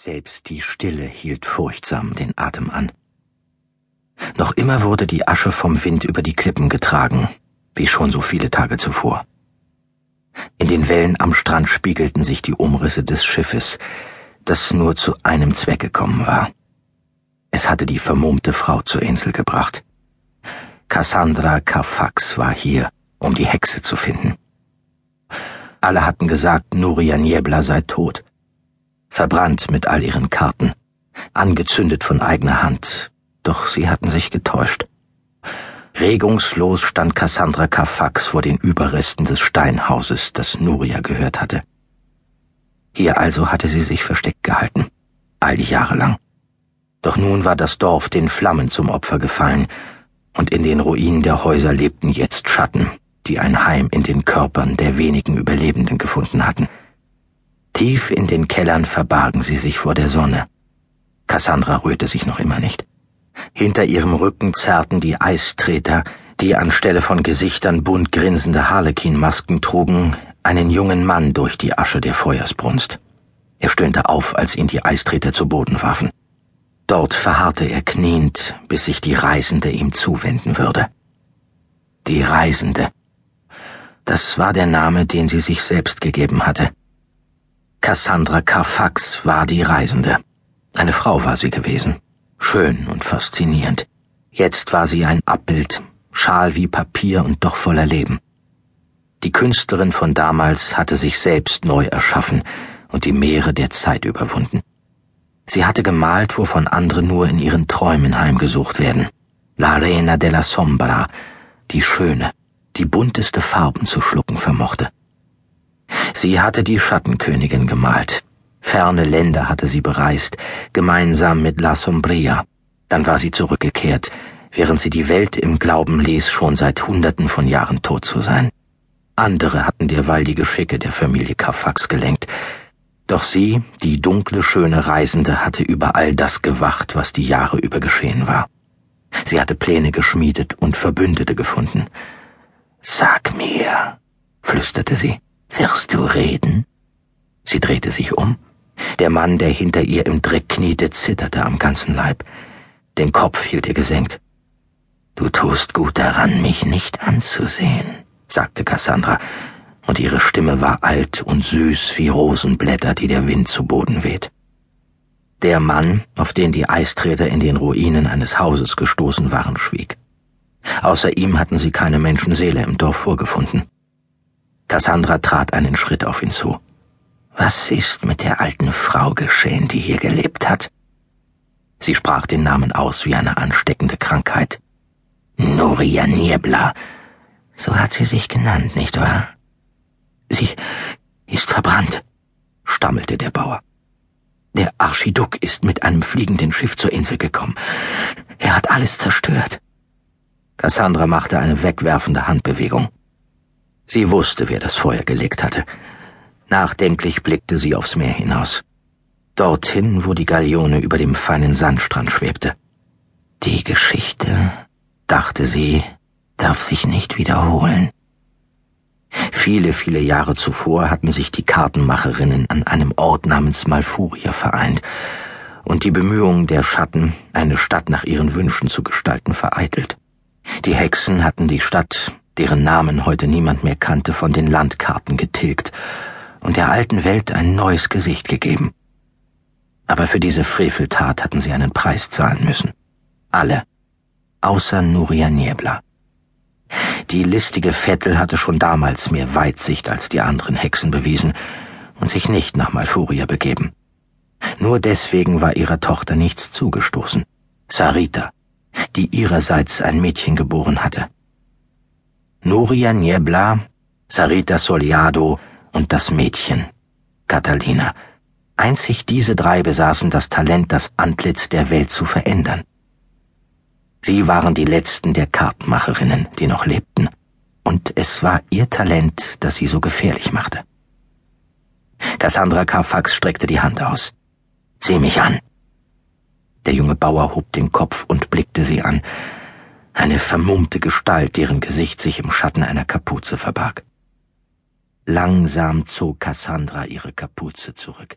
Selbst die Stille hielt furchtsam den Atem an. Noch immer wurde die Asche vom Wind über die Klippen getragen, wie schon so viele Tage zuvor. In den Wellen am Strand spiegelten sich die Umrisse des Schiffes, das nur zu einem Zweck gekommen war. Es hatte die vermummte Frau zur Insel gebracht. Cassandra Carfax war hier, um die Hexe zu finden. Alle hatten gesagt, Nuria Niebla sei tot verbrannt mit all ihren Karten, angezündet von eigener Hand, doch sie hatten sich getäuscht. Regungslos stand Cassandra Carfax vor den Überresten des Steinhauses, das Nuria gehört hatte. Hier also hatte sie sich versteckt gehalten, all die Jahre lang. Doch nun war das Dorf den Flammen zum Opfer gefallen, und in den Ruinen der Häuser lebten jetzt Schatten, die ein Heim in den Körpern der wenigen Überlebenden gefunden hatten. Tief in den Kellern verbargen sie sich vor der Sonne. Cassandra rührte sich noch immer nicht. Hinter ihrem Rücken zerrten die Eistreter, die anstelle von Gesichtern bunt grinsende Harlekinmasken trugen, einen jungen Mann durch die Asche der Feuersbrunst. Er stöhnte auf, als ihn die Eistreter zu Boden warfen. Dort verharrte er kniend, bis sich die Reisende ihm zuwenden würde. Die Reisende. Das war der Name, den sie sich selbst gegeben hatte. Cassandra Carfax war die Reisende. Eine Frau war sie gewesen, schön und faszinierend. Jetzt war sie ein Abbild, schal wie Papier und doch voller Leben. Die Künstlerin von damals hatte sich selbst neu erschaffen und die Meere der Zeit überwunden. Sie hatte gemalt, wovon andere nur in ihren Träumen heimgesucht werden. La Reina della Sombra, die Schöne, die bunteste Farben zu schlucken vermochte. Sie hatte die Schattenkönigin gemalt. Ferne Länder hatte sie bereist, gemeinsam mit La Sombria. Dann war sie zurückgekehrt, während sie die Welt im Glauben ließ, schon seit Hunderten von Jahren tot zu sein. Andere hatten derweil die Geschicke der Familie Carfax gelenkt. Doch sie, die dunkle, schöne Reisende, hatte über all das gewacht, was die Jahre über geschehen war. Sie hatte Pläne geschmiedet und Verbündete gefunden. Sag mir, flüsterte sie. Wirst du reden? Sie drehte sich um. Der Mann, der hinter ihr im Dreck kniete, zitterte am ganzen Leib. Den Kopf hielt er gesenkt. Du tust gut daran, mich nicht anzusehen, sagte Cassandra, und ihre Stimme war alt und süß wie Rosenblätter, die der Wind zu Boden weht. Der Mann, auf den die Eistreter in den Ruinen eines Hauses gestoßen waren, schwieg. Außer ihm hatten sie keine Menschenseele im Dorf vorgefunden. Cassandra trat einen Schritt auf ihn zu. Was ist mit der alten Frau geschehen, die hier gelebt hat? Sie sprach den Namen aus wie eine ansteckende Krankheit. Nuria Niebla. So hat sie sich genannt, nicht wahr? Sie ist verbrannt, stammelte der Bauer. Der Archiduk ist mit einem fliegenden Schiff zur Insel gekommen. Er hat alles zerstört. Cassandra machte eine wegwerfende Handbewegung. Sie wusste, wer das Feuer gelegt hatte. Nachdenklich blickte sie aufs Meer hinaus. Dorthin, wo die Galeone über dem feinen Sandstrand schwebte. Die Geschichte, dachte sie, darf sich nicht wiederholen. Viele, viele Jahre zuvor hatten sich die Kartenmacherinnen an einem Ort namens Malfuria vereint und die Bemühungen der Schatten, eine Stadt nach ihren Wünschen zu gestalten, vereitelt. Die Hexen hatten die Stadt deren Namen heute niemand mehr kannte, von den Landkarten getilgt und der alten Welt ein neues Gesicht gegeben. Aber für diese Freveltat hatten sie einen Preis zahlen müssen. Alle, außer Nuria Niebla. Die listige Vettel hatte schon damals mehr Weitsicht als die anderen Hexen bewiesen und sich nicht nach Malfuria begeben. Nur deswegen war ihrer Tochter nichts zugestoßen. Sarita, die ihrerseits ein Mädchen geboren hatte. Nuria Niebla, Sarita Soliado und das Mädchen, Catalina. Einzig diese drei besaßen das Talent, das Antlitz der Welt zu verändern. Sie waren die letzten der Kartenmacherinnen, die noch lebten, und es war ihr Talent, das sie so gefährlich machte. Cassandra Carfax streckte die Hand aus. Sieh mich an. Der junge Bauer hob den Kopf und blickte sie an eine vermummte Gestalt, deren Gesicht sich im Schatten einer Kapuze verbarg. Langsam zog Cassandra ihre Kapuze zurück.